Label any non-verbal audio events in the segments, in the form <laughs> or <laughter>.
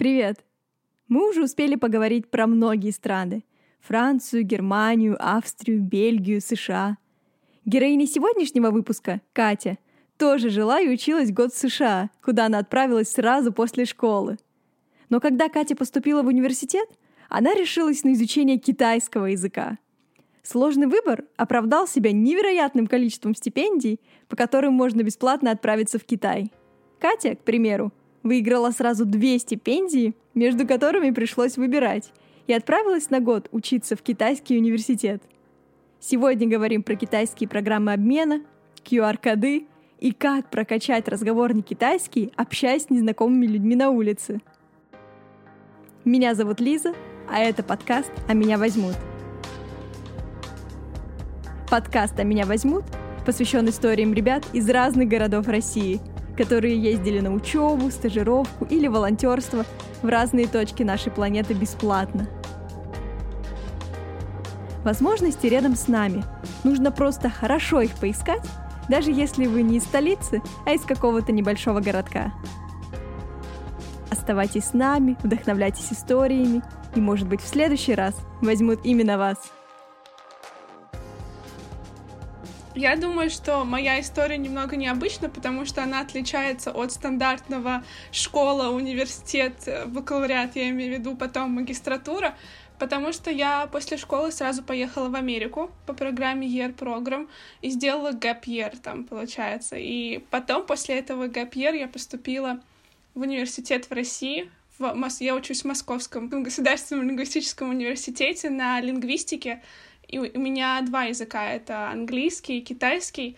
Привет! Мы уже успели поговорить про многие страны. Францию, Германию, Австрию, Бельгию, США. Героиня сегодняшнего выпуска, Катя, тоже жила и училась год в США, куда она отправилась сразу после школы. Но когда Катя поступила в университет, она решилась на изучение китайского языка. Сложный выбор оправдал себя невероятным количеством стипендий, по которым можно бесплатно отправиться в Китай. Катя, к примеру, выиграла сразу две стипендии, между которыми пришлось выбирать, и отправилась на год учиться в китайский университет. Сегодня говорим про китайские программы обмена, QR-коды и как прокачать разговорный китайский, общаясь с незнакомыми людьми на улице. Меня зовут Лиза, а это подкаст «А меня возьмут». Подкаст «А меня возьмут» посвящен историям ребят из разных городов России – которые ездили на учебу, стажировку или волонтерство в разные точки нашей планеты бесплатно. Возможности рядом с нами. Нужно просто хорошо их поискать, даже если вы не из столицы, а из какого-то небольшого городка. Оставайтесь с нами, вдохновляйтесь историями, и, может быть, в следующий раз возьмут именно вас – Я думаю, что моя история немного необычна, потому что она отличается от стандартного школа, университет, бакалавриат, я имею в виду, потом магистратура, потому что я после школы сразу поехала в Америку по программе Year Program и сделала gap year там, получается. И потом, после этого gap year, я поступила в университет в России, в, я учусь в Московском государственном лингвистическом университете на лингвистике, и у меня два языка, это английский и китайский.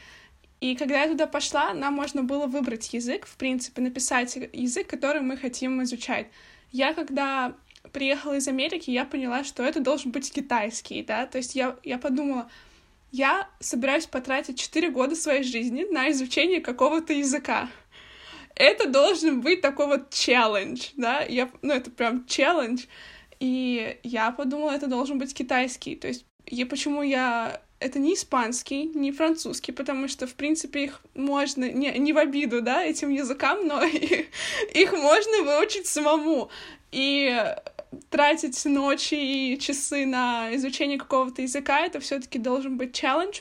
И когда я туда пошла, нам можно было выбрать язык, в принципе, написать язык, который мы хотим изучать. Я когда приехала из Америки, я поняла, что это должен быть китайский, да, то есть я, я подумала, я собираюсь потратить 4 года своей жизни на изучение какого-то языка. Это должен быть такой вот челлендж, да, я, ну, это прям челлендж. И я подумала, это должен быть китайский. То есть и почему я... Это не испанский, не французский, потому что, в принципе, их можно... Не, не в обиду, да, этим языкам, но <laughs> их можно выучить самому. И тратить ночи и часы на изучение какого-то языка, это все таки должен быть челлендж.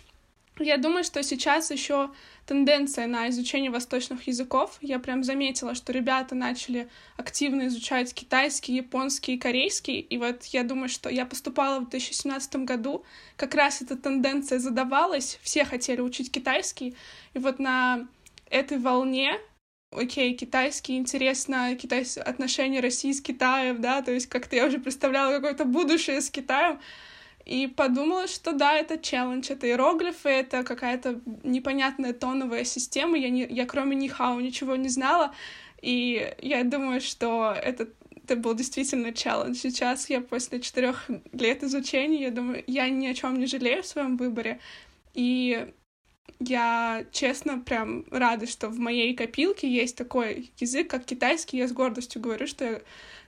Я думаю, что сейчас еще тенденция на изучение восточных языков. Я прям заметила, что ребята начали активно изучать китайский, японский и корейский. И вот я думаю, что я поступала в 2017 году, как раз эта тенденция задавалась, все хотели учить китайский. И вот на этой волне окей, китайский, интересно, китайс... отношения России с Китаем, да, то есть как-то я уже представляла какое-то будущее с Китаем, и подумала, что да, это челлендж, это иероглифы, это какая-то непонятная тоновая система, я, не, я кроме Нихао ничего не знала, и я думаю, что это, это был действительно челлендж. Сейчас я после четырех лет изучения, я думаю, я ни о чем не жалею в своем выборе, и я, честно, прям рада, что в моей копилке есть такой язык, как китайский. Я с гордостью говорю, что я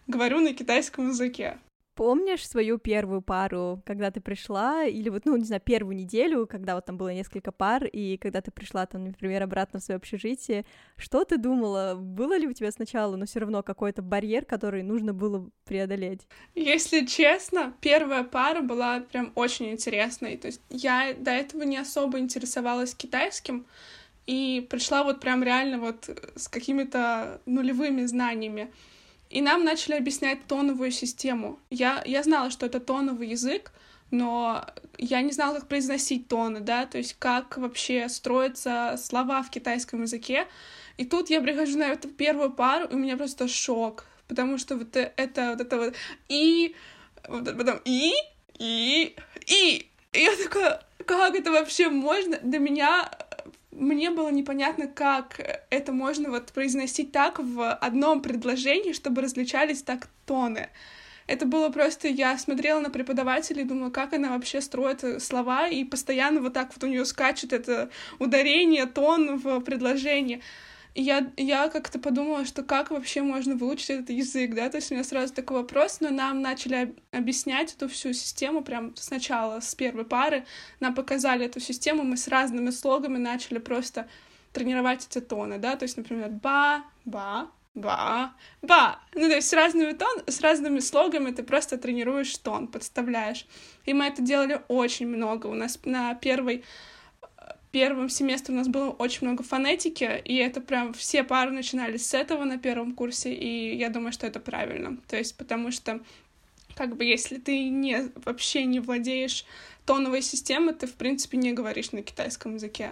говорю на китайском языке. Помнишь свою первую пару, когда ты пришла, или вот, ну, не знаю, первую неделю, когда вот там было несколько пар, и когда ты пришла там, например, обратно в свое общежитие, что ты думала? Было ли у тебя сначала, но все равно какой-то барьер, который нужно было преодолеть? Если честно, первая пара была прям очень интересной. То есть я до этого не особо интересовалась китайским, и пришла вот прям реально вот с какими-то нулевыми знаниями. И нам начали объяснять тоновую систему. Я, я знала, что это тоновый язык, но я не знала, как произносить тоны, да, то есть как вообще строятся слова в китайском языке. И тут я прихожу на эту первую пару, и у меня просто шок, потому что вот это вот это вот и вот потом и и и и я такая, как это вообще можно? До меня мне было непонятно, как это можно вот произносить так в одном предложении, чтобы различались так тоны. Это было просто, я смотрела на преподавателя и думала, как она вообще строит слова, и постоянно вот так вот у нее скачет это ударение, тон в предложении. И я, я как-то подумала, что как вообще можно выучить этот язык, да, то есть у меня сразу такой вопрос, но нам начали объяснять эту всю систему прям сначала, с первой пары, нам показали эту систему, мы с разными слогами начали просто тренировать эти тоны, да, то есть, например, ба, ба, Ба, ба. Ну, то есть с разными, тон, с разными слогами ты просто тренируешь тон, подставляешь. И мы это делали очень много. У нас на первой первом семестре у нас было очень много фонетики, и это прям все пары начинались с этого на первом курсе, и я думаю, что это правильно. То есть потому что как бы если ты не вообще не владеешь тоновой системой, ты в принципе не говоришь на китайском языке.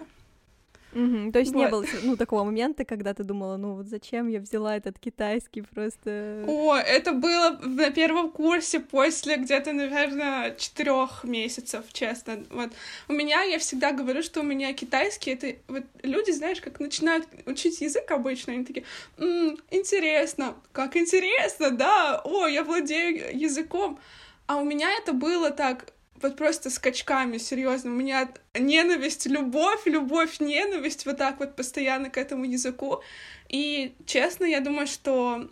Угу, то есть вот. не было ну, такого момента, когда ты думала, ну вот зачем я взяла этот китайский просто... О, это было на первом курсе после где-то, наверное, четырех месяцев, честно. Вот у меня, я всегда говорю, что у меня китайский, это вот люди, знаешь, как начинают учить язык обычно, они такие, М, интересно, как интересно, да, о, я владею языком. А у меня это было так, вот просто скачками, серьезно. У меня ненависть, любовь, любовь, ненависть, вот так вот постоянно к этому языку. И, честно, я думаю, что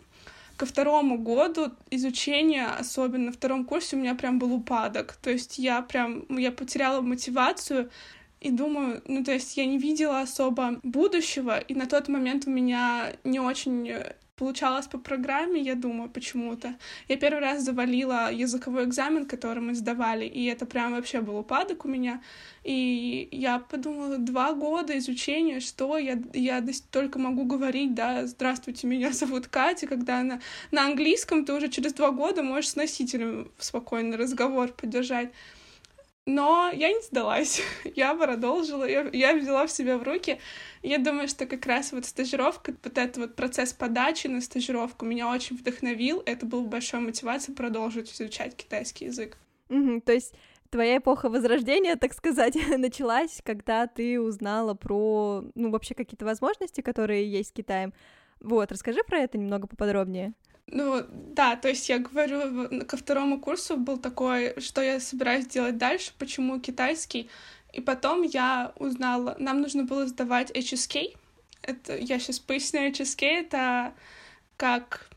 ко второму году изучения, особенно на втором курсе, у меня прям был упадок. То есть я прям, я потеряла мотивацию, и думаю, ну, то есть я не видела особо будущего, и на тот момент у меня не очень получалось по программе, я думаю, почему-то. Я первый раз завалила языковой экзамен, который мы сдавали, и это прям вообще был упадок у меня. И я подумала, два года изучения, что я, я только могу говорить, да, здравствуйте, меня зовут Катя, когда на, на английском ты уже через два года можешь с носителем спокойно разговор поддержать. Но я не сдалась, <laughs> я продолжила, я, я взяла в себя в руки. Я думаю, что как раз вот стажировка, вот этот вот процесс подачи на стажировку меня очень вдохновил. Это был большой мотивацией продолжить изучать китайский язык. Угу, то есть твоя эпоха возрождения, так сказать, <laughs> началась, когда ты узнала про, ну, вообще какие-то возможности, которые есть в Китае. Вот, расскажи про это немного поподробнее. Ну, да, то есть я говорю, ко второму курсу был такой, что я собираюсь делать дальше, почему китайский. И потом я узнала, нам нужно было сдавать HSK. Это, я сейчас поясню, HSK — это как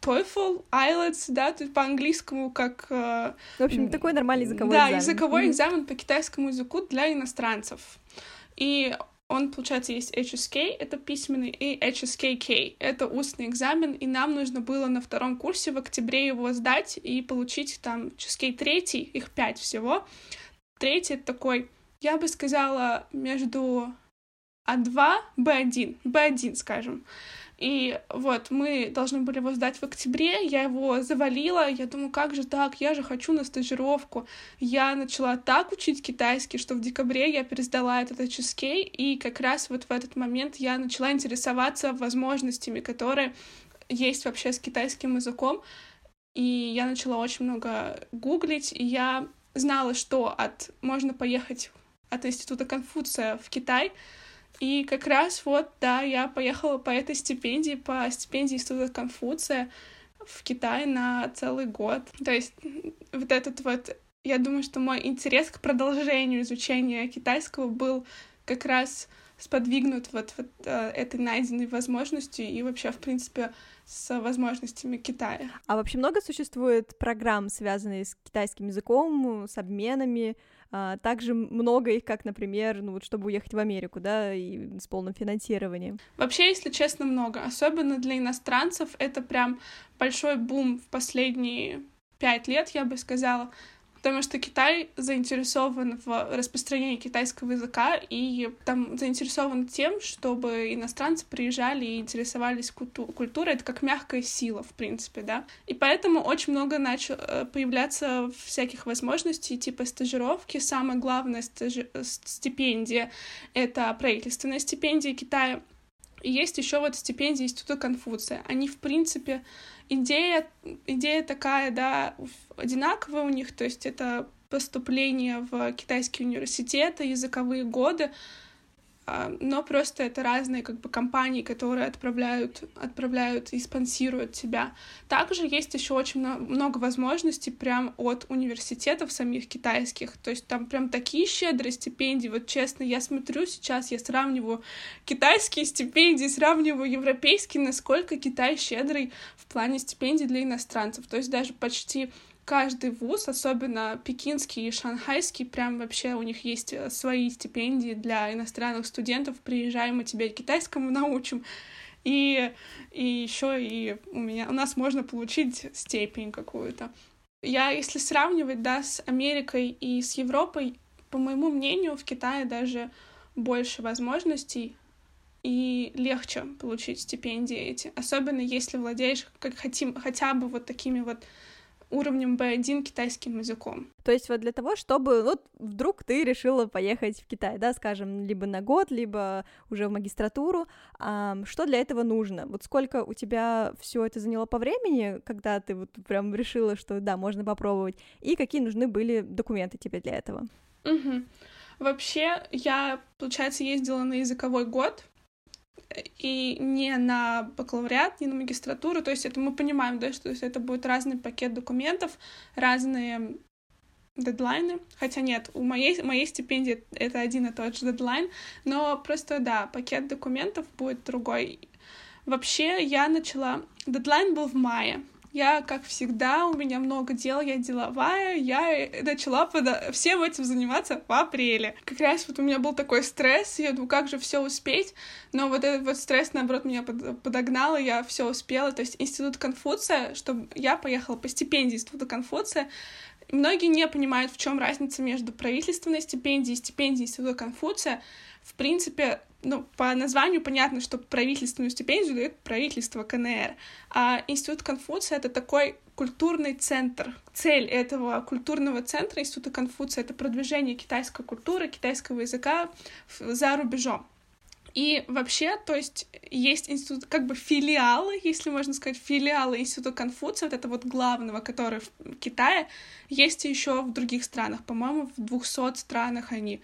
TOEFL, IELTS, да, тут по-английскому как... Э, В общем, такой нормальный языковой да, экзамен. Да, языковой mm-hmm. экзамен по китайскому языку для иностранцев. И он, получается, есть HSK, это письменный, и HSKK, это устный экзамен, и нам нужно было на втором курсе в октябре его сдать и получить там HSK третий, их пять всего, Третий — это такой, я бы сказала, между А2, Б1, Б1, скажем. И вот мы должны были его сдать в октябре, я его завалила, я думаю, как же так, я же хочу на стажировку. Я начала так учить китайский, что в декабре я пересдала этот HSK, и как раз вот в этот момент я начала интересоваться возможностями, которые есть вообще с китайским языком, и я начала очень много гуглить, и я знала, что от можно поехать от Института Конфуция в Китай. И как раз вот, да, я поехала по этой стипендии, по стипендии Института Конфуция в Китай на целый год. То есть вот этот вот, я думаю, что мой интерес к продолжению изучения китайского был как раз сподвигнут вот, вот э, этой найденной возможностью и вообще, в принципе, с возможностями Китая. А вообще много существует программ, связанных с китайским языком, с обменами? А, также много их, как, например, ну вот чтобы уехать в Америку, да, и с полным финансированием. Вообще, если честно, много. Особенно для иностранцев это прям большой бум в последние пять лет, я бы сказала потому что Китай заинтересован в распространении китайского языка и там заинтересован тем, чтобы иностранцы приезжали и интересовались культу- культурой. Это как мягкая сила, в принципе, да. И поэтому очень много начало э, появляться всяких возможностей, типа стажировки. Самое главное стажи- стипендия — это правительственная стипендия Китая. И есть еще вот стипендии Института Конфуция. Они, в принципе, идея, идея такая, да, одинаковая у них, то есть это поступление в китайские университеты, языковые годы, но просто это разные как бы компании, которые отправляют, отправляют и спонсируют тебя. Также есть еще очень много возможностей прям от университетов самих китайских, то есть там прям такие щедрые стипендии, вот честно, я смотрю сейчас, я сравниваю китайские стипендии, сравниваю европейские, насколько Китай щедрый в плане стипендий для иностранцев, то есть даже почти каждый вуз, особенно пекинский и шанхайский, прям вообще у них есть э, свои стипендии для иностранных студентов. Приезжаем, мы тебя китайскому <laughs> научим. и, и еще и у меня, у нас можно получить степень какую-то. Я, если сравнивать, да, с Америкой и с Европой, по моему мнению, в Китае даже больше возможностей и легче получить стипендии эти, особенно если владеешь как хотим, хотя бы вот такими вот уровнем B1 китайским языком. То есть вот для того, чтобы вот вдруг ты решила поехать в Китай, да, скажем, либо на год, либо уже в магистратуру, а, что для этого нужно? Вот сколько у тебя все это заняло по времени, когда ты вот прям решила, что да, можно попробовать, и какие нужны были документы тебе для этого? Угу. Вообще, я, получается, ездила на языковой год, и не на бакалавриат, не на магистратуру. То есть это мы понимаем, да, что это будет разный пакет документов, разные дедлайны. Хотя нет, у моей, моей стипендии это один и тот же дедлайн, но просто, да, пакет документов будет другой. Вообще, я начала... Дедлайн был в мае, я, как всегда, у меня много дел, я деловая, я начала под... всем этим заниматься в апреле. Как раз вот у меня был такой стресс, я думаю, как же все успеть, но вот этот вот стресс, наоборот, меня под... подогнал, и я все успела. То есть институт Конфуция, чтобы я поехала по стипендии института Конфуция, Многие не понимают, в чем разница между правительственной стипендией и стипендией Института Конфуция. В принципе, ну, по названию понятно, что правительственную стипендию дает правительство КНР, а Институт Конфуция — это такой культурный центр. Цель этого культурного центра Института Конфуция — это продвижение китайской культуры, китайского языка за рубежом. И вообще, то есть, есть институт, как бы филиалы, если можно сказать, филиалы Института Конфуция, вот это вот главного, который в Китае, есть еще в других странах, по-моему, в 200 странах они.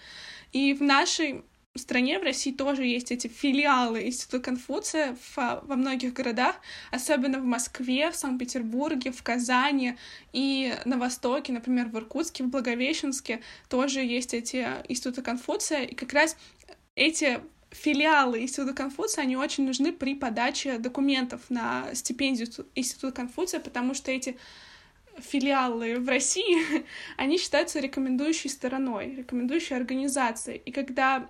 И в нашей стране, в России тоже есть эти филиалы Института Конфуция в, во многих городах, особенно в Москве, в Санкт-Петербурге, в Казани и на Востоке, например, в Иркутске, в Благовещенске тоже есть эти Институты Конфуция, и как раз эти филиалы Института Конфуция, они очень нужны при подаче документов на стипендию Института Конфуция, потому что эти филиалы в России, <laughs> они считаются рекомендующей стороной, рекомендующей организацией. И когда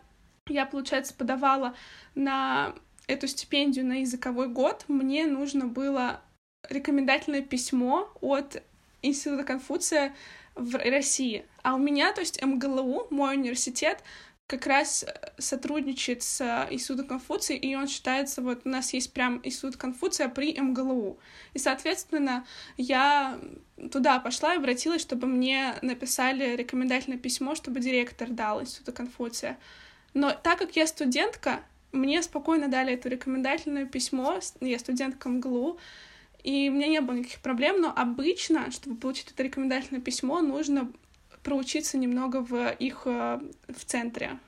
я, получается, подавала на эту стипендию на языковой год, мне нужно было рекомендательное письмо от Института Конфуция в России. А у меня, то есть МГЛУ, мой университет, как раз сотрудничает с Институтом Конфуция, и он считается, вот у нас есть прям Институт Конфуция при МГЛУ. И, соответственно, я туда пошла и обратилась, чтобы мне написали рекомендательное письмо, чтобы директор дал Института Конфуция. Но так как я студентка, мне спокойно дали это рекомендательное письмо, я студентка МГЛУ, и у меня не было никаких проблем, но обычно, чтобы получить это рекомендательное письмо, нужно проучиться немного в их э, в центре.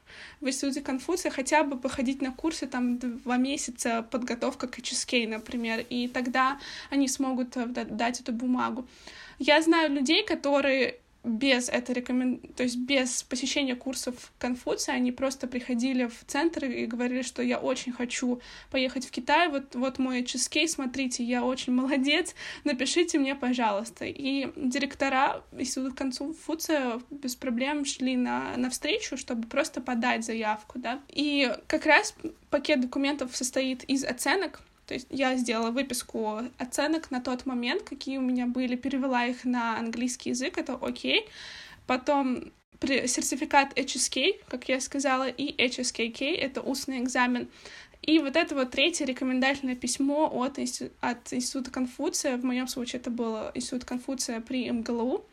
В институте Конфуция хотя бы походить на курсы там два месяца подготовка к HSK, например, и тогда они смогут э, дать эту бумагу. Я знаю людей, которые без этой рекомен... то есть без посещения курсов Конфуция, они просто приходили в центр и говорили, что я очень хочу поехать в Китай, вот, вот мой HSK, смотрите, я очень <laughs> молодец, напишите мне, пожалуйста. И директора Института Конфуция без проблем шли на, на встречу, чтобы просто подать заявку, да. И как раз пакет документов состоит из оценок, то есть я сделала выписку оценок на тот момент, какие у меня были, перевела их на английский язык, это окей. Потом сертификат HSK, как я сказала, и HSKK, это устный экзамен. И вот это вот третье рекомендательное письмо от, от Института Конфуция, в моем случае это было Институт Конфуция при МГЛУ,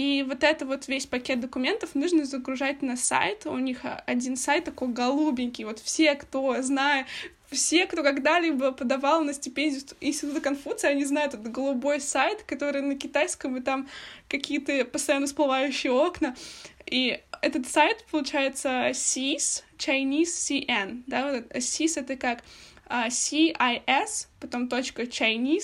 и вот это вот весь пакет документов нужно загружать на сайт. У них один сайт такой голубенький. Вот все, кто знает, все, кто когда-либо подавал на стипендию Института Конфуция, они знают этот голубой сайт, который на китайском, и там какие-то постоянно всплывающие окна. И этот сайт, получается, CIS, Chinese CN, да, вот CIS это как CIS, потом .chinese.cn,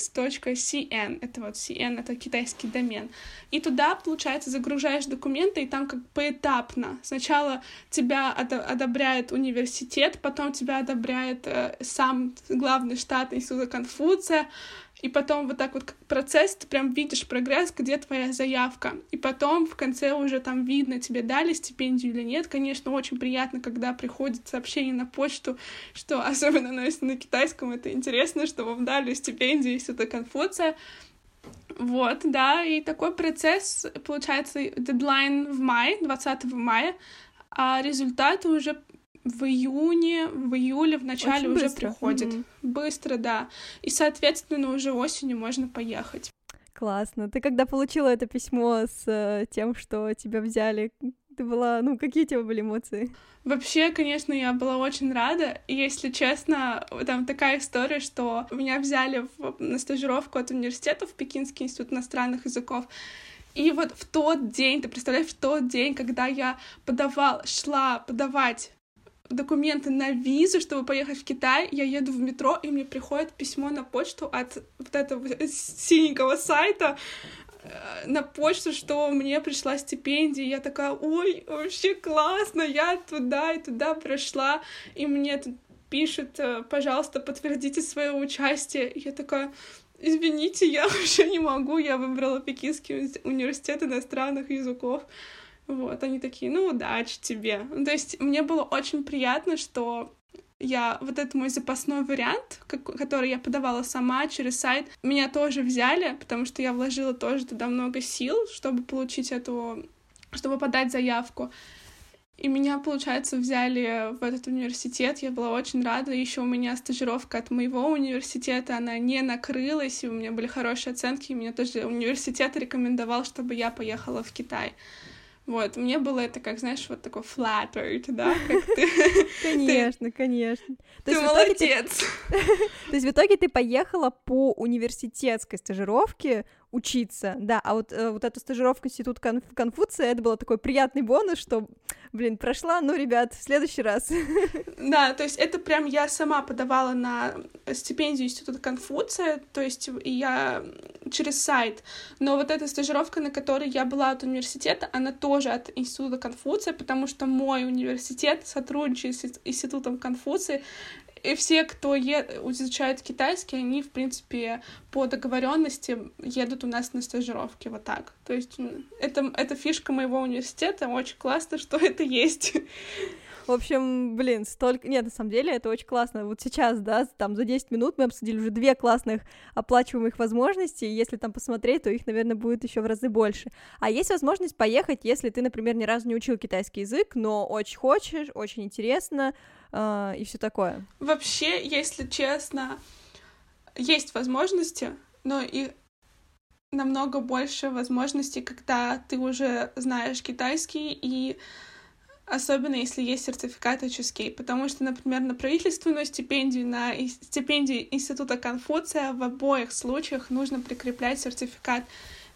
это вот cn, это китайский домен. И туда, получается, загружаешь документы, и там как поэтапно. Сначала тебя одобряет университет, потом тебя одобряет э, сам главный штат Института Конфуция, и потом вот так вот процесс, ты прям видишь прогресс, где твоя заявка. И потом в конце уже там видно, тебе дали стипендию или нет. Конечно, очень приятно, когда приходит сообщение на почту, что <laughs> особенно ну, если на китайском это интересно, что вам дали стипендию, если это Конфуция. Вот, да, и такой процесс, получается, дедлайн в мае, 20 мая, а результаты уже в июне, в июле, в начале Очень уже быстро. приходит. Mm-hmm. Быстро, да. И, соответственно, уже осенью можно поехать. Классно. Ты когда получила это письмо с э, тем, что тебя взяли, ты была, ну, какие у тебя были эмоции? Вообще, конечно, я была очень рада. И, если честно, там такая история, что меня взяли в, на стажировку от университета в Пекинский институт иностранных языков. И вот в тот день, ты представляешь, в тот день, когда я подавала, шла подавать документы на визу, чтобы поехать в Китай. Я еду в метро, и мне приходит письмо на почту от вот этого <laughs> синенького сайта э, на почту, что мне пришла стипендия. Я такая, ой, вообще классно, я туда и туда прошла, и мне тут пишут, э, пожалуйста, подтвердите свое участие. И я такая, извините, я <laughs> вообще не могу, я выбрала Пекинский университет иностранных языков. Вот, они такие, ну, удачи тебе. Ну, то есть мне было очень приятно, что я вот этот мой запасной вариант, который я подавала сама через сайт, меня тоже взяли, потому что я вложила тоже туда много сил, чтобы получить эту, чтобы подать заявку. И меня, получается, взяли в этот университет. Я была очень рада. Еще у меня стажировка от моего университета, она не накрылась, и у меня были хорошие оценки. И меня тоже университет рекомендовал, чтобы я поехала в Китай. Вот, мне было это, как, знаешь, вот такой flattered, да, как ты... <laughs> Конечно, конечно. Ты молодец! <laughs> То есть в итоге ты поехала по университетской стажировке учиться, да, а вот, э, вот эту стажировку Институт Конф Конфуция, это был такой приятный бонус, что, блин, прошла, ну, ребят, в следующий раз. <laughs> Да, то есть это прям я сама подавала на стипендию Института Конфуция, то есть я через сайт, но вот эта стажировка, на которой я была от университета, она тоже от Института Конфуция, потому что мой университет сотрудничает с Институтом Конфуции, и все, кто е... изучает китайский, они, в принципе, по договоренности едут у нас на стажировки, вот так. То есть это, это фишка моего университета, очень классно, что это есть. В общем, блин, столько... Нет, на самом деле это очень классно. Вот сейчас, да, там за 10 минут мы обсудили уже две классных оплачиваемых возможности, если там посмотреть, то их, наверное, будет еще в разы больше. А есть возможность поехать, если ты, например, ни разу не учил китайский язык, но очень хочешь, очень интересно, э, и все такое. Вообще, если честно, есть возможности, но и намного больше возможностей, когда ты уже знаешь китайский и особенно если есть сертификат HSK, потому что, например, на правительственную стипендию, на стипендию Института Конфуция в обоих случаях нужно прикреплять сертификат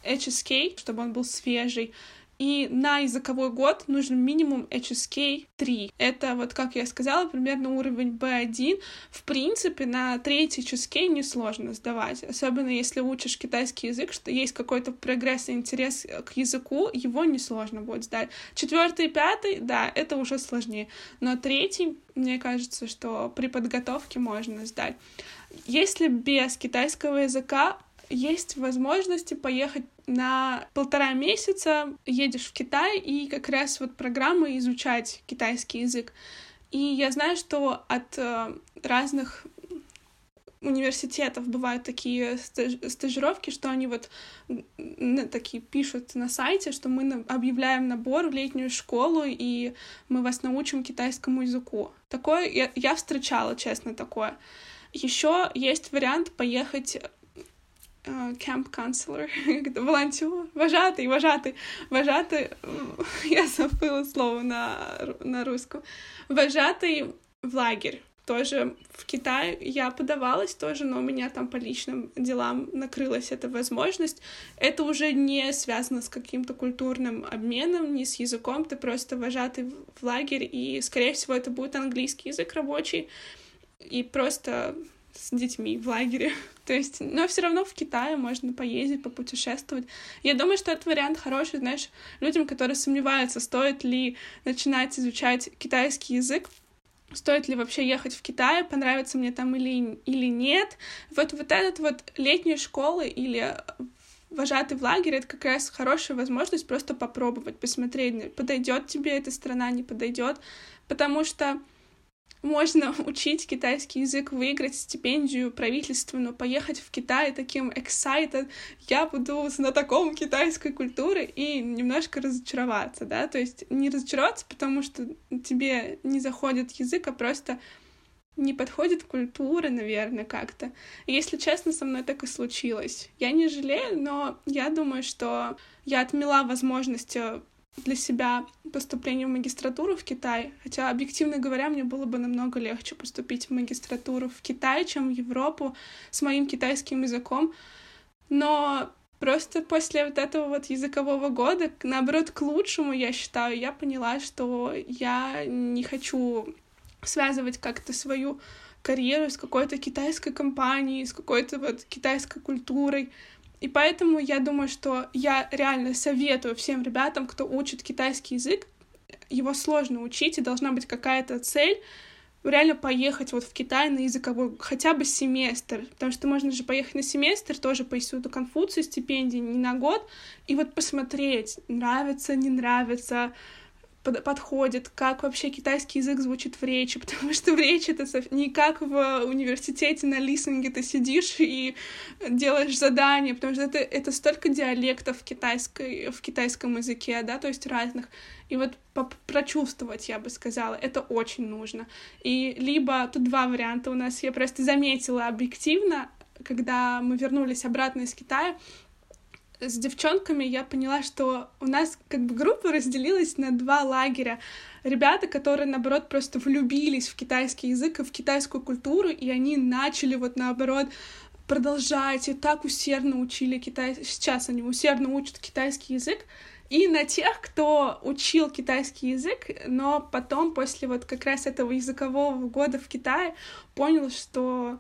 HSK, чтобы он был свежий. И на языковой год нужен минимум HSK 3. Это вот, как я сказала, примерно уровень B1. В принципе, на третий HSK несложно сдавать. Особенно если учишь китайский язык, что есть какой-то прогресс и интерес к языку, его несложно будет сдать. Четвертый и пятый, да, это уже сложнее. Но третий, мне кажется, что при подготовке можно сдать. Если без китайского языка есть возможности поехать на полтора месяца, едешь в Китай и как раз вот программы изучать китайский язык. И я знаю, что от э, разных университетов бывают такие стажировки, что они вот такие пишут на сайте, что мы объявляем набор в летнюю школу, и мы вас научим китайскому языку. Такое я, я встречала, честно, такое. Еще есть вариант поехать camp counselor, <laughs> волонтер, вожатый, вожатый, вожатый, <laughs> я забыла слово на, на русском, вожатый в лагерь. Тоже в Китае я подавалась тоже, но у меня там по личным делам накрылась эта возможность. Это уже не связано с каким-то культурным обменом, не с языком, ты просто вожатый в лагерь, и, скорее всего, это будет английский язык рабочий, и просто с детьми в лагере. <laughs> То есть, но все равно в Китае можно поездить, попутешествовать. Я думаю, что этот вариант хороший, знаешь, людям, которые сомневаются, стоит ли начинать изучать китайский язык, стоит ли вообще ехать в Китай, понравится мне там или, или нет. Вот, вот этот вот летние школы или вожатый в лагере — это как раз хорошая возможность просто попробовать, посмотреть, подойдет тебе эта страна, не подойдет, потому что можно <laughs> учить китайский язык, выиграть стипендию правительственную, поехать в Китай таким excited, я буду знатоком китайской культуры и немножко разочароваться, да, то есть не разочароваться, потому что тебе не заходит язык, а просто не подходит культура, наверное, как-то. Если честно, со мной так и случилось. Я не жалею, но я думаю, что я отмела возможность э, для себя поступление в магистратуру в Китай. Хотя, объективно говоря, мне было бы намного легче поступить в магистратуру в Китай, чем в Европу с моим китайским языком. Но просто после вот этого вот языкового года, наоборот, к лучшему, я считаю, я поняла, что я не хочу связывать как-то свою карьеру с какой-то китайской компанией, с какой-то вот китайской культурой. И поэтому я думаю, что я реально советую всем ребятам, кто учит китайский язык, его сложно учить, и должна быть какая-то цель, реально поехать вот в Китай на языковой хотя бы семестр, потому что можно же поехать на семестр, тоже по институту Конфуции стипендии не на год, и вот посмотреть, нравится, не нравится, подходит, как вообще китайский язык звучит в речи, <laughs> потому что в речи это не как в университете на листинге ты сидишь и делаешь задания, потому что это, это столько диалектов в, китайской, в китайском языке, да, то есть разных. И вот прочувствовать, я бы сказала, это очень нужно. И либо тут два варианта у нас, я просто заметила объективно, когда мы вернулись обратно из Китая, с девчонками я поняла, что у нас как бы группа разделилась на два лагеря. Ребята, которые, наоборот, просто влюбились в китайский язык и в китайскую культуру, и они начали вот наоборот продолжать и так усердно учили китайский... Сейчас они усердно учат китайский язык, и на тех, кто учил китайский язык, но потом, после вот как раз этого языкового года в Китае, понял, что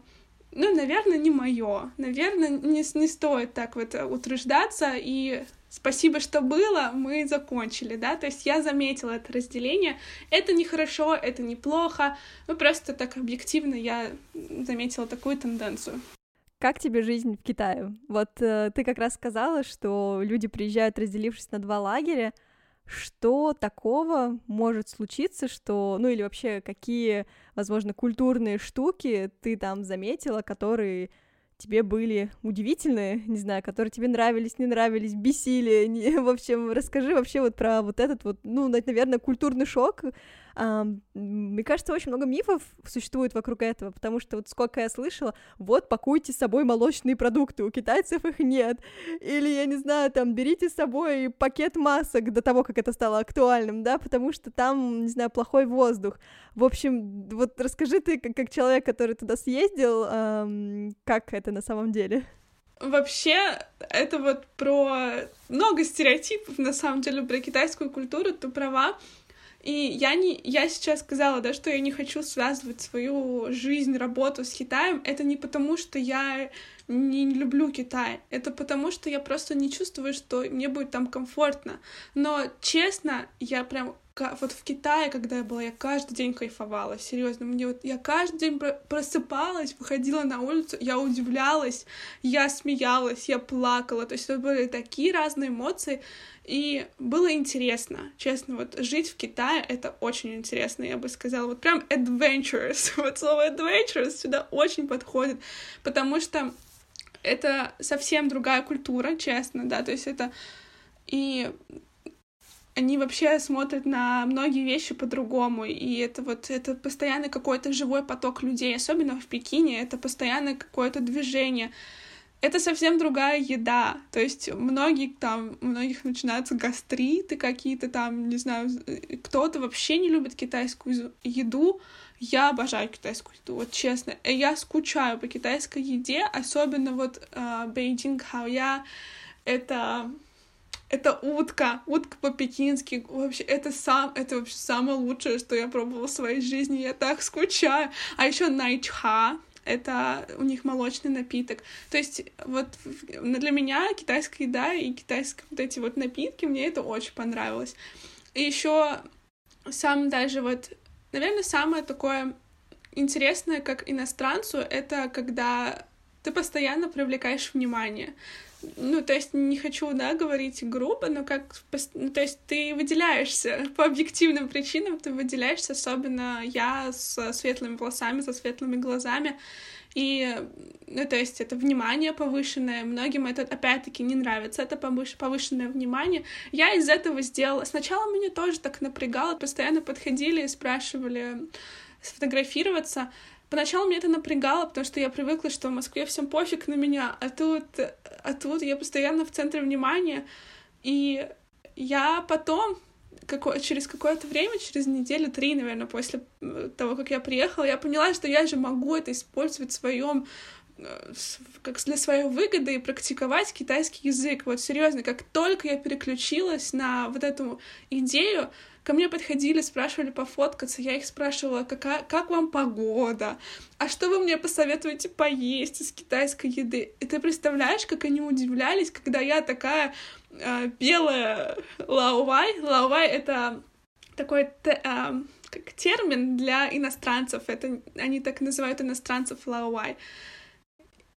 ну, наверное, не мое. Наверное, не, не стоит так вот утруждаться. И спасибо, что было, мы закончили, да. То есть я заметила это разделение. Это не хорошо, это неплохо. Ну, просто так объективно я заметила такую тенденцию. Как тебе жизнь в Китае? Вот э, ты как раз сказала, что люди приезжают, разделившись на два лагеря что такого может случиться, что, ну или вообще какие, возможно, культурные штуки ты там заметила, которые тебе были удивительные, не знаю, которые тебе нравились, не нравились, бесили, не, <laughs> в общем, расскажи вообще вот про вот этот вот, ну, наверное, культурный шок, мне кажется, очень много мифов существует вокруг этого, потому что вот сколько я слышала, вот пакуйте с собой молочные продукты, у китайцев их нет, или, я не знаю, там, берите с собой пакет масок до того, как это стало актуальным, да, потому что там, не знаю, плохой воздух. В общем, вот расскажи ты, как, человек, который туда съездил, как это на самом деле? Вообще, это вот про много стереотипов, на самом деле, про китайскую культуру, ты права. И я, не, я сейчас сказала, да, что я не хочу связывать свою жизнь, работу с Китаем. Это не потому, что я не люблю Китай. Это потому, что я просто не чувствую, что мне будет там комфортно. Но, честно, я прям вот в Китае, когда я была, я каждый день кайфовала, серьезно. Мне вот я каждый день просыпалась, выходила на улицу, я удивлялась, я смеялась, я плакала. То есть это были такие разные эмоции. И было интересно, честно, вот жить в Китае — это очень интересно, я бы сказала. Вот прям adventurous, <laughs> вот слово adventurous сюда очень подходит, потому что это совсем другая культура, честно, да, то есть это... И они вообще смотрят на многие вещи по-другому, и это вот это постоянный какой-то живой поток людей, особенно в Пекине, это постоянное какое-то движение, это совсем другая еда. То есть многие там, у многих начинаются гастриты какие-то там, не знаю, кто-то вообще не любит китайскую еду. Я обожаю китайскую еду, вот честно. Я скучаю по китайской еде, особенно вот э, Бейджинг Хаоя. Это это утка, утка по-пекински. Вообще, это сам, это вообще самое лучшее, что я пробовала в своей жизни. Я так скучаю. А еще найчха, это у них молочный напиток. То есть вот для меня китайская еда и китайские вот эти вот напитки, мне это очень понравилось. И еще сам даже вот, наверное, самое такое интересное, как иностранцу, это когда ты постоянно привлекаешь внимание. Ну, то есть не хочу, да, говорить грубо, но как, ну, то есть ты выделяешься <laughs> по объективным причинам, ты выделяешься, особенно я с светлыми волосами, со светлыми глазами, и, ну, то есть это внимание повышенное, многим это, опять-таки, не нравится, это повыш... повышенное внимание. Я из этого сделала... Сначала меня тоже так напрягало, постоянно подходили и спрашивали сфотографироваться, Поначалу мне это напрягало, потому что я привыкла, что в Москве всем пофиг на меня, а тут, а тут я постоянно в центре внимания. И я потом, какое, через какое-то время, через неделю, три, наверное, после э, того, как я приехала, я поняла, что я же могу это использовать в своем э, как для своей выгоды и практиковать китайский язык. Вот серьезно, как только я переключилась на вот эту идею, Ко мне подходили, спрашивали пофоткаться, я их спрашивала, какая, как вам погода, а что вы мне посоветуете поесть из китайской еды. И ты представляешь, как они удивлялись, когда я такая э, белая лаовай. Лаовай — это такой э, как термин для иностранцев. Это они так называют иностранцев лаовай.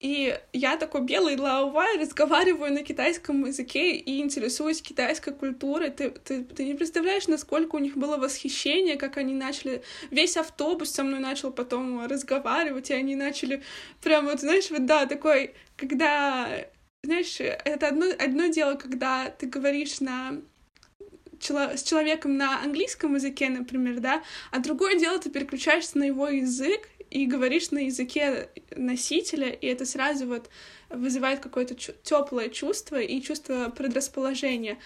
И я такой белый лаовай, разговариваю на китайском языке и интересуюсь китайской культурой. Ты, ты, ты не представляешь, насколько у них было восхищение, как они начали... Весь автобус со мной начал потом разговаривать, и они начали прям вот, знаешь, вот да, такой, когда... Знаешь, это одно, одно дело, когда ты говоришь на с человеком на английском языке, например, да, а другое дело, ты переключаешься на его язык, и говоришь на языке носителя, и это сразу вот вызывает какое-то теплое чувство и чувство предрасположения.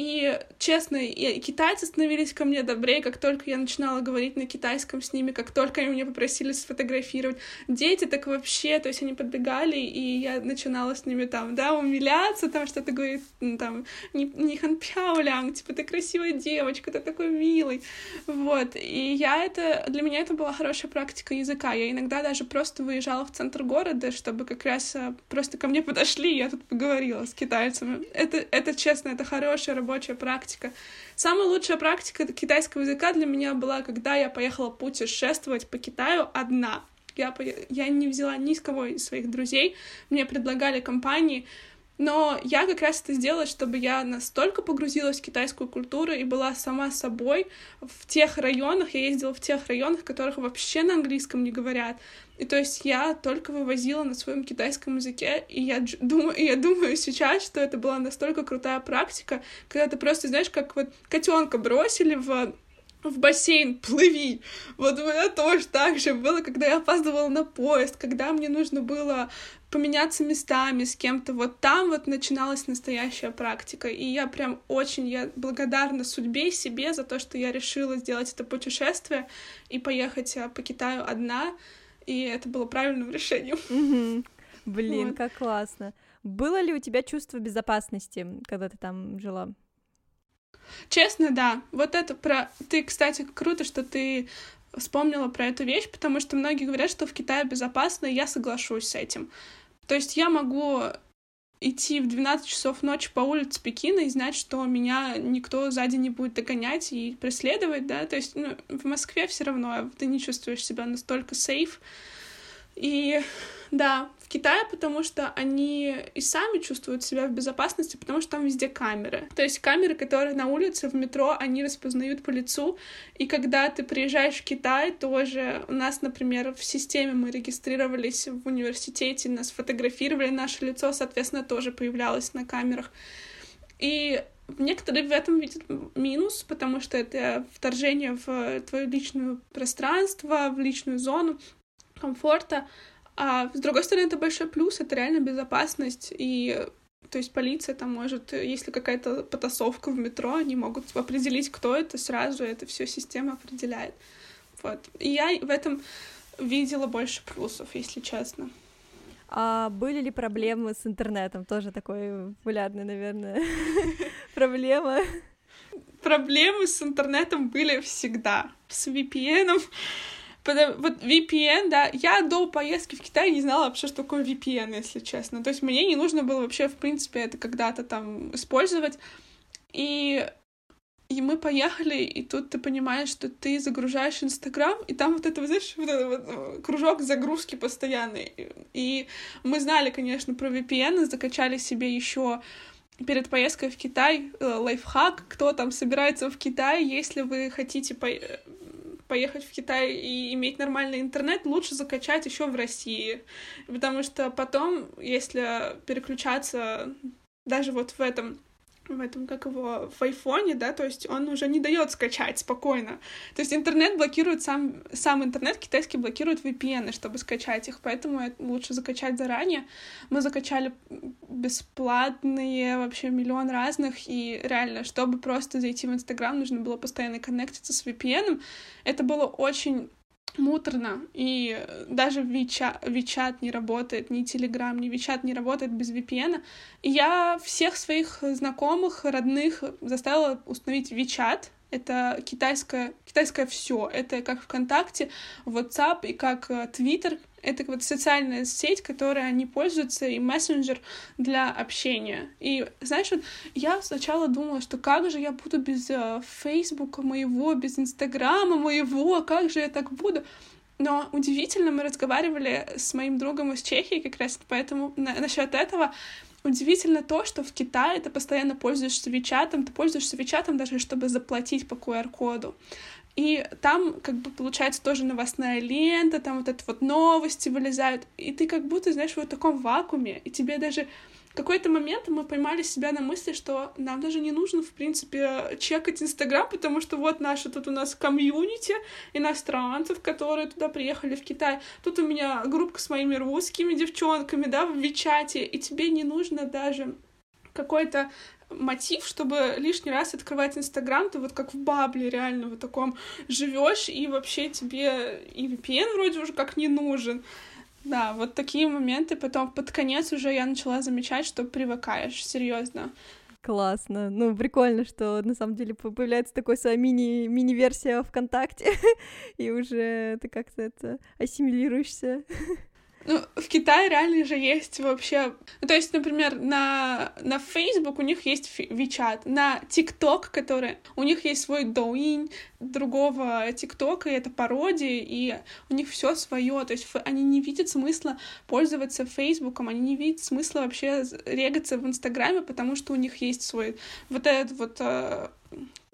И, честно, и китайцы становились ко мне добрее, как только я начинала говорить на китайском с ними, как только они меня попросили сфотографировать. Дети так вообще, то есть они подбегали, и я начинала с ними там, да, умиляться, там что-то говорит, там, не, не хан пяолянг, типа, ты красивая девочка, ты такой милый. Вот. И я это, для меня это была хорошая практика языка. Я иногда даже просто выезжала в центр города, чтобы как раз а, просто ко мне подошли, и я тут поговорила с китайцами. Это, это честно, это хорошая рабочая практика. Самая лучшая практика китайского языка для меня была, когда я поехала путешествовать по Китаю одна. Я, я не взяла ни с кого из своих друзей, мне предлагали компании, но я как раз это сделала, чтобы я настолько погрузилась в китайскую культуру и была сама собой в тех районах, я ездила в тех районах, в которых вообще на английском не говорят. И то есть я только вывозила на своем китайском языке, и я думаю, и я думаю сейчас, что это была настолько крутая практика, когда ты просто, знаешь, как вот котенка бросили в в бассейн, плыви. Вот у меня тоже так же было, когда я опаздывала на поезд, когда мне нужно было поменяться местами с кем-то. Вот там вот начиналась настоящая практика. И я прям очень я благодарна судьбе себе за то, что я решила сделать это путешествие и поехать а, по Китаю одна. И это было правильным <laughs> решением. <laughs> Блин, вот. как классно. Было ли у тебя чувство безопасности, когда ты там жила? Честно, да. Вот это про... Ты, кстати, круто, что ты вспомнила про эту вещь, потому что многие говорят, что в Китае безопасно, и я соглашусь с этим. То есть я могу идти в 12 часов ночи по улице Пекина и знать, что меня никто сзади не будет догонять и преследовать, да, то есть ну, в Москве все равно ты не чувствуешь себя настолько сейф. И да, Китае, потому что они и сами чувствуют себя в безопасности, потому что там везде камеры. То есть камеры, которые на улице, в метро, они распознают по лицу. И когда ты приезжаешь в Китай, тоже у нас, например, в системе мы регистрировались в университете, нас фотографировали, наше лицо, соответственно, тоже появлялось на камерах. И Некоторые в этом видят минус, потому что это вторжение в твое личное пространство, в личную зону комфорта. А с другой стороны, это большой плюс, это реально безопасность, и то есть полиция там может, если какая-то потасовка в метро, они могут определить, кто это сразу, это все система определяет. Вот. И я в этом видела больше плюсов, если честно. А были ли проблемы с интернетом? Тоже такой популярный, наверное, <laughs> проблема. Проблемы с интернетом были всегда. С VPN Вот VPN, да, я до поездки в Китай не знала вообще, что такое VPN, если честно. То есть мне не нужно было вообще, в принципе, это когда-то там использовать. И и мы поехали, и тут ты понимаешь, что ты загружаешь Инстаграм, и там вот это, знаешь, вот этот вот э, кружок загрузки постоянный. И мы знали, конечно, про VPN, закачали себе еще перед поездкой в Китай э, лайфхак, кто там собирается в Китай, если вы хотите по поехать в Китай и иметь нормальный интернет, лучше закачать еще в России. Потому что потом, если переключаться даже вот в этом в этом, как его, в айфоне, да, то есть он уже не дает скачать спокойно. То есть интернет блокирует сам, сам интернет китайский блокирует VPN, чтобы скачать их, поэтому лучше закачать заранее. Мы закачали бесплатные, вообще миллион разных, и реально, чтобы просто зайти в Инстаграм, нужно было постоянно коннектиться с VPN. Это было очень муторно, и даже WeChat не работает, ни Telegram, ни WeChat не работает без VPN. И я всех своих знакомых, родных заставила установить WeChat, это китайское, китайское все. Это как ВКонтакте, WhatsApp и как Twitter, это вот социальная сеть, которой они пользуются, и мессенджер для общения. И, знаешь, вот я сначала думала, что как же я буду без э, Фейсбука моего, без Инстаграма моего, как же я так буду? Но удивительно, мы разговаривали с моим другом из Чехии как раз поэтому на, насчет этого. Удивительно то, что в Китае ты постоянно пользуешься Вичатом, ты пользуешься Вичатом даже, чтобы заплатить по QR-коду. И там, как бы, получается тоже новостная лента, там вот это вот новости вылезают, и ты как будто, знаешь, в вот таком вакууме, и тебе даже в какой-то момент мы поймали себя на мысли, что нам даже не нужно, в принципе, чекать Инстаграм, потому что вот наши тут у нас комьюнити иностранцев, которые туда приехали в Китай. Тут у меня группа с моими русскими девчонками, да, в Вичате, и тебе не нужно даже какой-то мотив, чтобы лишний раз открывать Инстаграм, ты вот как в бабле реально в таком живешь, и вообще тебе и VPN вроде уже как не нужен. Да, вот такие моменты. Потом под конец уже я начала замечать, что привыкаешь, серьезно. Классно. Ну, прикольно, что на самом деле появляется такой своя мини, мини-версия ВКонтакте, <laughs> и уже ты как-то это ассимилируешься. <laughs> Ну, в Китае реально же есть вообще... Ну, то есть, например, на, на Facebook у них есть WeChat, на TikTok, который... У них есть свой Douyin, другого TikTok, и это пародия, и у них все свое. То есть они не видят смысла пользоваться Фейсбуком, они не видят смысла вообще регаться в Инстаграме, потому что у них есть свой вот этот вот э,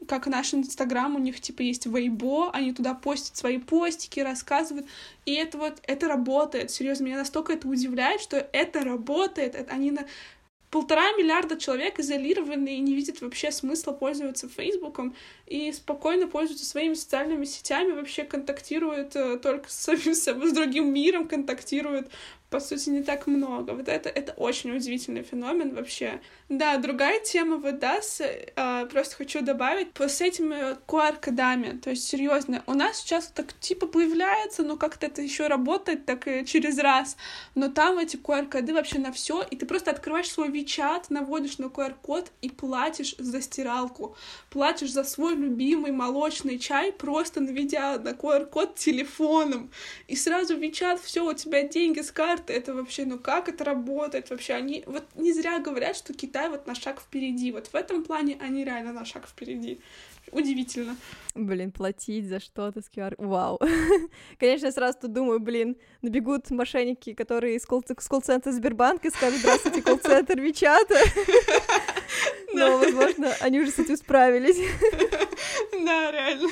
как наш Инстаграм, у них типа есть Вейбо, они туда постят свои постики, рассказывают, и это вот, это работает, серьезно, меня настолько это удивляет, что это работает, они на полтора миллиарда человек изолированы и не видят вообще смысла пользоваться Фейсбуком и спокойно пользуются своими социальными сетями, вообще контактируют э, только с, <laughs> самим, с другим миром, контактируют по сути, не так много. Вот это, это очень удивительный феномен вообще. Да, другая тема вот да, с, э, просто хочу добавить, с этими QR-кодами, то есть, серьезно, у нас сейчас так типа появляется, но как-то это еще работает так и через раз, но там эти QR-коды вообще на все, и ты просто открываешь свой WeChat, наводишь на QR-код и платишь за стиралку, платишь за свой любимый молочный чай, просто наведя на QR-код телефоном, и сразу WeChat, все, у тебя деньги с карты, карты, это вообще, ну как это работает вообще? Они вот не зря говорят, что Китай вот на шаг впереди. Вот в этом плане они реально на шаг впереди. Удивительно. Блин, платить за что-то с QR. Вау. <laughs> Конечно, я сразу тут думаю, блин, набегут мошенники, которые из колл-центра Сбербанка скажут, здравствуйте, колл-центр Вичата. <laughs> Но, возможно, они уже с этим справились. <laughs> Да, реально.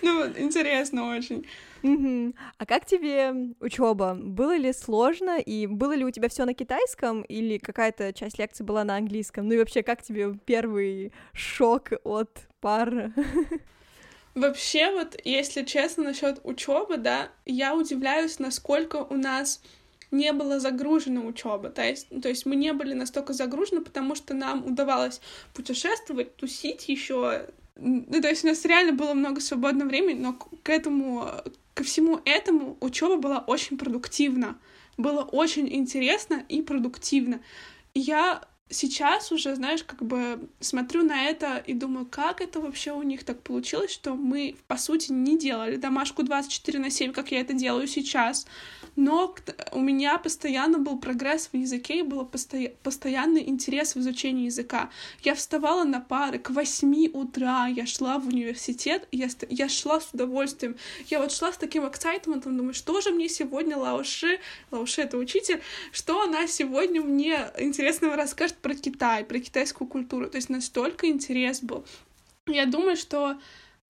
Ну, интересно очень. А как тебе учеба? Было ли сложно и было ли у тебя все на китайском или какая-то часть лекции была на английском? Ну и вообще, как тебе первый шок от пар? <laughs> Вообще, вот, если честно, насчет учебы, да, я удивляюсь, насколько у нас не было загружена учеба. То есть, то есть мы не были настолько загружены, потому что нам удавалось путешествовать, тусить еще. Ну, то есть у нас реально было много свободного времени, но к этому, Ко всему этому учеба была очень продуктивна. Было очень интересно и продуктивно. Я сейчас уже, знаешь, как бы смотрю на это и думаю, как это вообще у них так получилось, что мы, по сути, не делали домашку 24 на 7, как я это делаю сейчас, но у меня постоянно был прогресс в языке и был посто... постоянный интерес в изучении языка. Я вставала на пары к 8 утра, я шла в университет, я, я шла с удовольствием. Я вот шла с таким эксайтментом, думаю, что же мне сегодня Лауши, Лауши — это учитель, что она сегодня мне интересного расскажет про Китай, про китайскую культуру. То есть настолько интерес был. Я думаю, что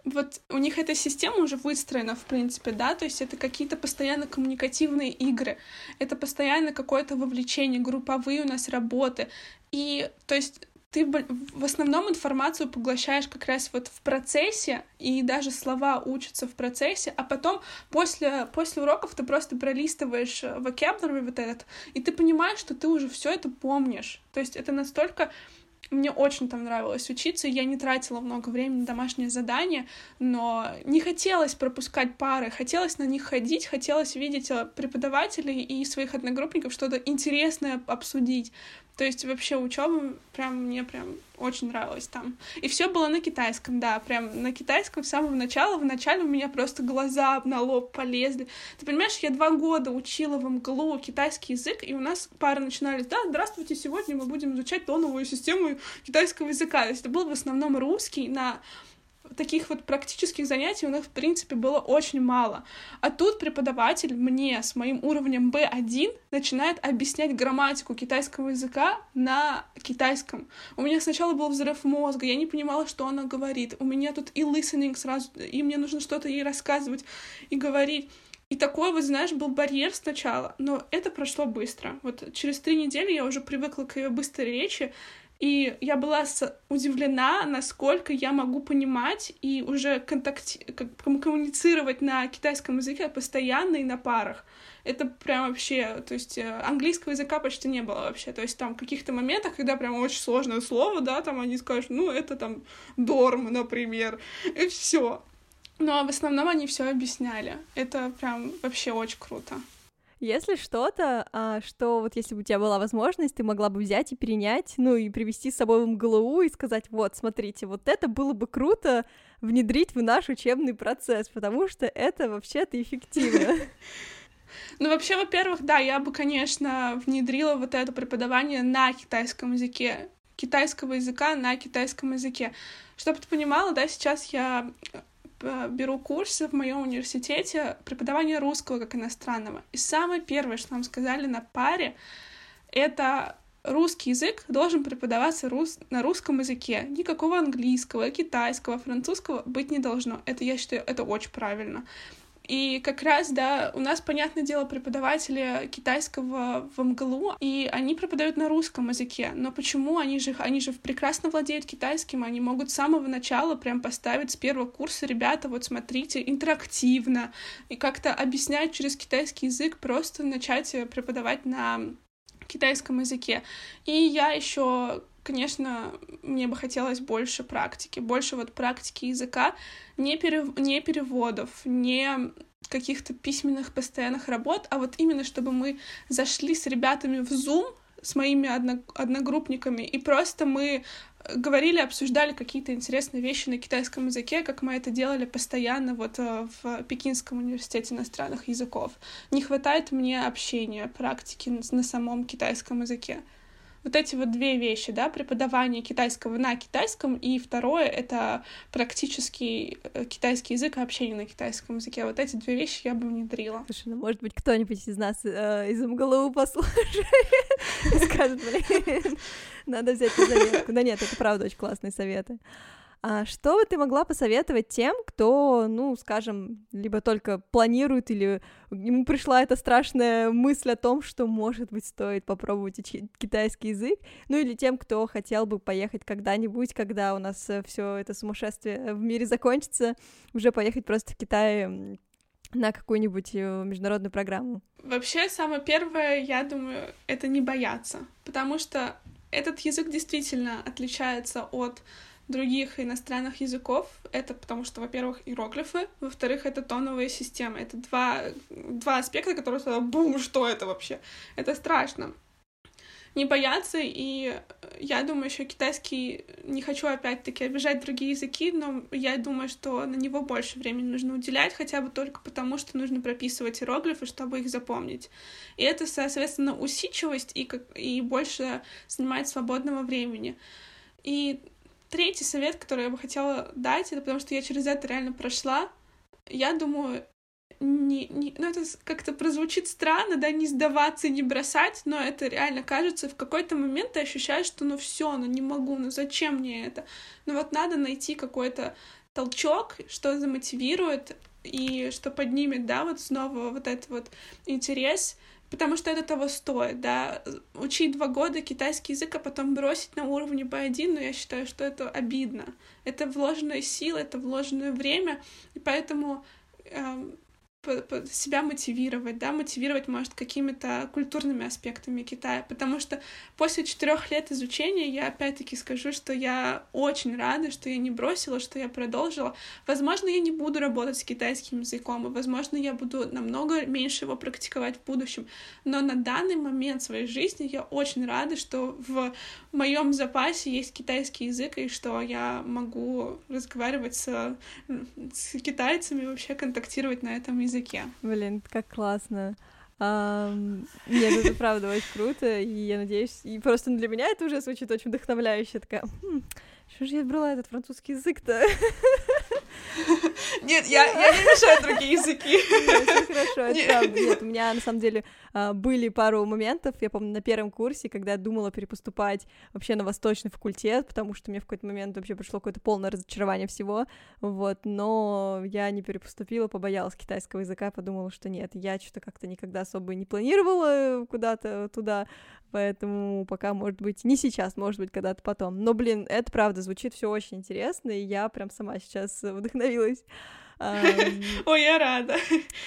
вот у них эта система уже выстроена, в принципе, да, то есть это какие-то постоянно коммуникативные игры, это постоянно какое-то вовлечение, групповые у нас работы. И, то есть, ты в основном информацию поглощаешь как раз вот в процессе, и даже слова учатся в процессе, а потом после, после уроков ты просто пролистываешь vocabulary вот этот, и ты понимаешь, что ты уже все это помнишь. То есть это настолько мне очень там нравилось учиться, я не тратила много времени на домашние задания, но не хотелось пропускать пары, хотелось на них ходить, хотелось видеть э, преподавателей и своих одногруппников, что-то интересное обсудить. То есть вообще учеба прям мне прям очень нравилась там. И все было на китайском, да, прям на китайском с самого начала. В начале у меня просто глаза на лоб полезли. Ты понимаешь, я два года учила в МГЛУ китайский язык, и у нас пары начинались, да, здравствуйте, сегодня мы будем изучать тоновую систему китайского языка. То есть это был в основном русский на таких вот практических занятий у нас, в принципе, было очень мало. А тут преподаватель мне с моим уровнем B1 начинает объяснять грамматику китайского языка на китайском. У меня сначала был взрыв мозга, я не понимала, что она говорит. У меня тут и listening сразу, и мне нужно что-то ей рассказывать и говорить. И такой вот, знаешь, был барьер сначала, но это прошло быстро. Вот через три недели я уже привыкла к ее быстрой речи, и я была удивлена, насколько я могу понимать и уже контакти... коммуницировать на китайском языке постоянно и на парах. Это прям вообще, то есть э, английского языка почти не было вообще. То есть там в каких-то моментах, когда прям очень сложное слово, да, там они скажут, ну, это там дорм, например, <laughs> и все. Но в основном они все объясняли. Это прям вообще очень круто. Если что-то, а, что вот если бы у тебя была возможность, ты могла бы взять и перенять, ну и привести с собой в МГЛУ и сказать, вот, смотрите, вот это было бы круто внедрить в наш учебный процесс, потому что это вообще-то эффективно. <laughs> Ну, вообще, во-первых, да, я бы, конечно, внедрила вот это преподавание на китайском языке, китайского языка на китайском языке. Чтобы ты понимала, да, сейчас я беру курсы в моем университете преподавания русского как иностранного. И самое первое, что нам сказали на паре, это русский язык должен преподаваться рус... на русском языке. Никакого английского, китайского, французского быть не должно. Это, я считаю, это очень правильно. И как раз, да, у нас, понятное дело, преподаватели китайского в МГЛУ, и они преподают на русском языке. Но почему? Они же, они же прекрасно владеют китайским, они могут с самого начала прям поставить с первого курса, ребята, вот смотрите, интерактивно, и как-то объяснять через китайский язык, просто начать преподавать на китайском языке. И я еще конечно, мне бы хотелось больше практики, больше вот практики языка, не, перев... не переводов, не каких-то письменных постоянных работ, а вот именно чтобы мы зашли с ребятами в Zoom, с моими одно... одногруппниками, и просто мы говорили, обсуждали какие-то интересные вещи на китайском языке, как мы это делали постоянно вот э, в Пекинском университете иностранных языков. Не хватает мне общения, практики на самом китайском языке вот эти вот две вещи, да, преподавание китайского на китайском, и второе — это практический э, китайский язык и общение на китайском языке. Вот эти две вещи я бы внедрила. Слушай, ну, может быть, кто-нибудь из нас э, из МГЛУ послушает и скажет, блин, надо взять на заметку. Да нет, это правда очень классные советы. А что бы ты могла посоветовать тем, кто, ну, скажем, либо только планирует, или ему пришла эта страшная мысль о том, что, может быть, стоит попробовать китайский язык, ну, или тем, кто хотел бы поехать когда-нибудь, когда у нас э, все это сумасшествие в мире закончится, уже поехать просто в Китай на какую-нибудь э, международную программу? Вообще, самое первое, я думаю, это не бояться, потому что этот язык действительно отличается от других иностранных языков. Это потому что, во-первых, иероглифы, во-вторых, это тоновая система. Это два, два аспекта, которые сразу бум, что это вообще? Это страшно. Не бояться и я думаю, еще китайский, не хочу опять-таки обижать другие языки, но я думаю, что на него больше времени нужно уделять, хотя бы только потому, что нужно прописывать иероглифы, чтобы их запомнить. И это, соответственно, усидчивость и, как, и больше занимает свободного времени. И третий совет, который я бы хотела дать, это потому что я через это реально прошла. Я думаю, не, не, ну это как-то прозвучит странно, да, не сдаваться, не бросать, но это реально кажется, в какой-то момент ты ощущаешь, что ну все, ну не могу, ну зачем мне это? Ну вот надо найти какой-то толчок, что замотивирует и что поднимет, да, вот снова вот этот вот интерес, потому что это того стоит, да, учить два года китайский язык, а потом бросить на уровне B1, но ну, я считаю, что это обидно. Это вложенная сила, это вложенное время, и поэтому эм, себя мотивировать, да, мотивировать, может, какими-то культурными аспектами Китая, потому что после четырех лет изучения я опять-таки скажу, что я очень рада, что я не бросила, что я продолжила. Возможно, я не буду работать с китайским языком, и, возможно, я буду намного меньше его практиковать в будущем, но на данный момент своей жизни я очень рада, что в моем запасе есть китайский язык, и что я могу разговаривать с, с китайцами, вообще контактировать на этом языке языке. Блин, как классно. Um, нет, это правда очень круто, и я надеюсь, и просто для меня это уже звучит очень вдохновляюще, такая, хм, что же я брала этот французский язык-то? Нет, я, я не мешаю другие языки. Нет, хорошо, это правда. Нет, у меня, на самом деле, были пару моментов, я помню, на первом курсе, когда я думала перепоступать вообще на восточный факультет, потому что мне в какой-то момент вообще пришло какое-то полное разочарование всего, вот, но я не перепоступила, побоялась китайского языка, подумала, что нет, я что-то как-то никогда особо не планировала куда-то туда, поэтому пока, может быть, не сейчас, может быть, когда-то потом. Но, блин, это правда звучит все очень интересно, и я прям сама сейчас вдохновилась. Ой, я рада.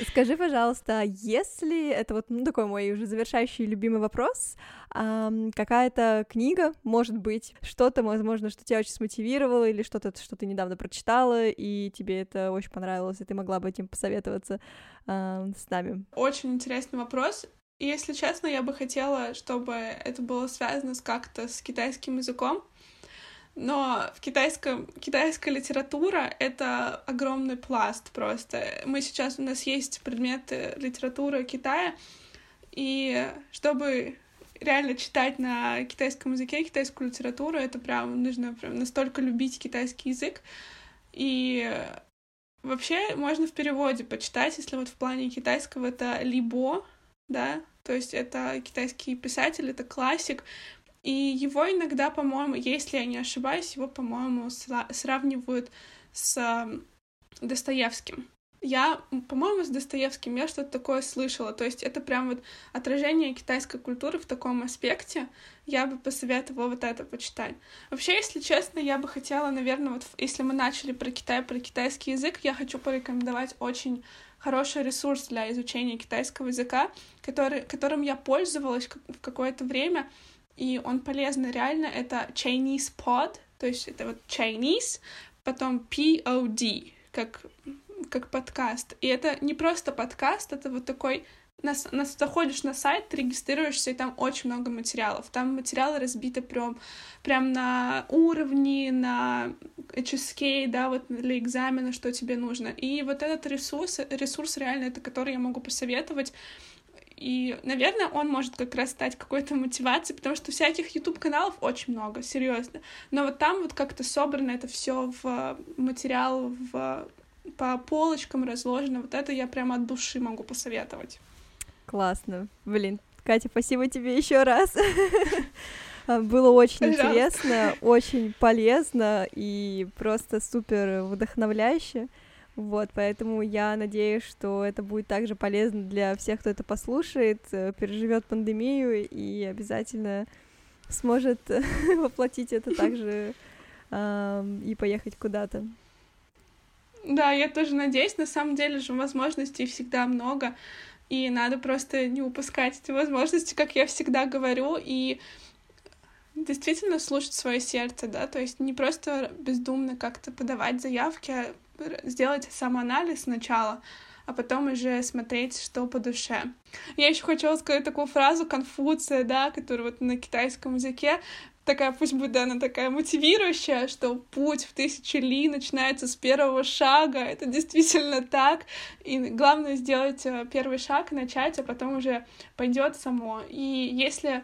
Скажи, пожалуйста, если это вот ну, такой мой уже завершающий любимый вопрос, какая-то книга, может быть, что-то, возможно, что тебя очень смотивировало, или что-то, что ты недавно прочитала, и тебе это очень понравилось, и ты могла бы этим посоветоваться с нами? Очень интересный вопрос. И, если честно, я бы хотела, чтобы это было связано с как-то с китайским языком, но в китайском, китайская литература — это огромный пласт просто. Мы сейчас, у нас есть предметы литературы Китая, и чтобы реально читать на китайском языке китайскую литературу, это прям нужно прям настолько любить китайский язык. И вообще можно в переводе почитать, если вот в плане китайского это либо, да, то есть это китайский писатель, это классик, и его иногда, по-моему, если я не ошибаюсь, его, по-моему, сравнивают с Достоевским. Я, по-моему, с Достоевским я что-то такое слышала. То есть это прям вот отражение китайской культуры в таком аспекте. Я бы посоветовала вот это почитать. Вообще, если честно, я бы хотела, наверное, вот если мы начали про Китай, про китайский язык, я хочу порекомендовать очень хороший ресурс для изучения китайского языка, который, которым я пользовалась в какое-то время и он полезный реально. Это Chinese Pod, то есть это вот Chinese, потом POD, как, как подкаст. И это не просто подкаст, это вот такой на, на, заходишь на сайт, регистрируешься, и там очень много материалов. Там материалы разбиты прям, прям на уровни, на HSK, да, вот для экзамена, что тебе нужно. И вот этот ресурс, ресурс реально, это который я могу посоветовать, и, наверное, он может как раз стать какой-то мотивацией, потому что всяких YouTube-каналов очень много, серьезно. Но вот там вот как-то собрано это все в материал, в по полочкам разложено. Вот это я прямо от души могу посоветовать. Классно. Блин, Катя, спасибо тебе еще раз. <laughs> Было очень Пожалуйста. интересно, очень полезно и просто супер вдохновляюще. Вот, поэтому я надеюсь, что это будет также полезно для всех, кто это послушает, э, переживет пандемию и обязательно сможет <laughs> воплотить это <laughs> также э, и поехать куда-то. Да, я тоже надеюсь. На самом деле же возможностей всегда много, и надо просто не упускать эти возможности, как я всегда говорю, и действительно слушать свое сердце, да, то есть не просто бездумно как-то подавать заявки, а сделать самоанализ сначала, а потом уже смотреть, что по душе. Я еще хотела сказать такую фразу Конфуция, да, которую вот на китайском языке такая, пусть будет она такая мотивирующая, что путь в тысячу ли начинается с первого шага, это действительно так, и главное сделать э, первый шаг, начать, а потом уже пойдет само. И если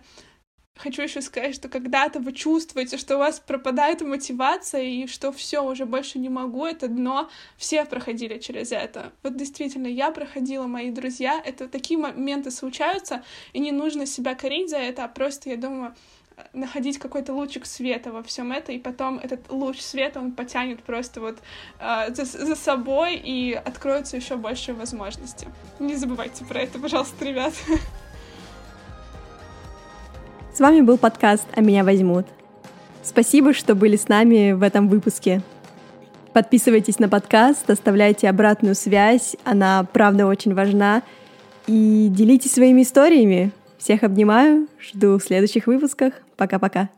Хочу еще сказать, что когда-то вы чувствуете, что у вас пропадает мотивация и что все уже больше не могу, это дно. Все проходили через это. Вот действительно, я проходила, мои друзья. Это такие моменты случаются, и не нужно себя корить за это, а просто, я думаю, находить какой-то лучик света во всем этом, и потом этот луч света, он потянет просто вот э, за, за собой, и откроются еще больше возможностей. Не забывайте про это, пожалуйста, ребят. <laughs> С вами был подкаст «А меня возьмут». Спасибо, что были с нами в этом выпуске. Подписывайтесь на подкаст, оставляйте обратную связь, она правда очень важна. И делитесь своими историями. Всех обнимаю, жду в следующих выпусках. Пока-пока.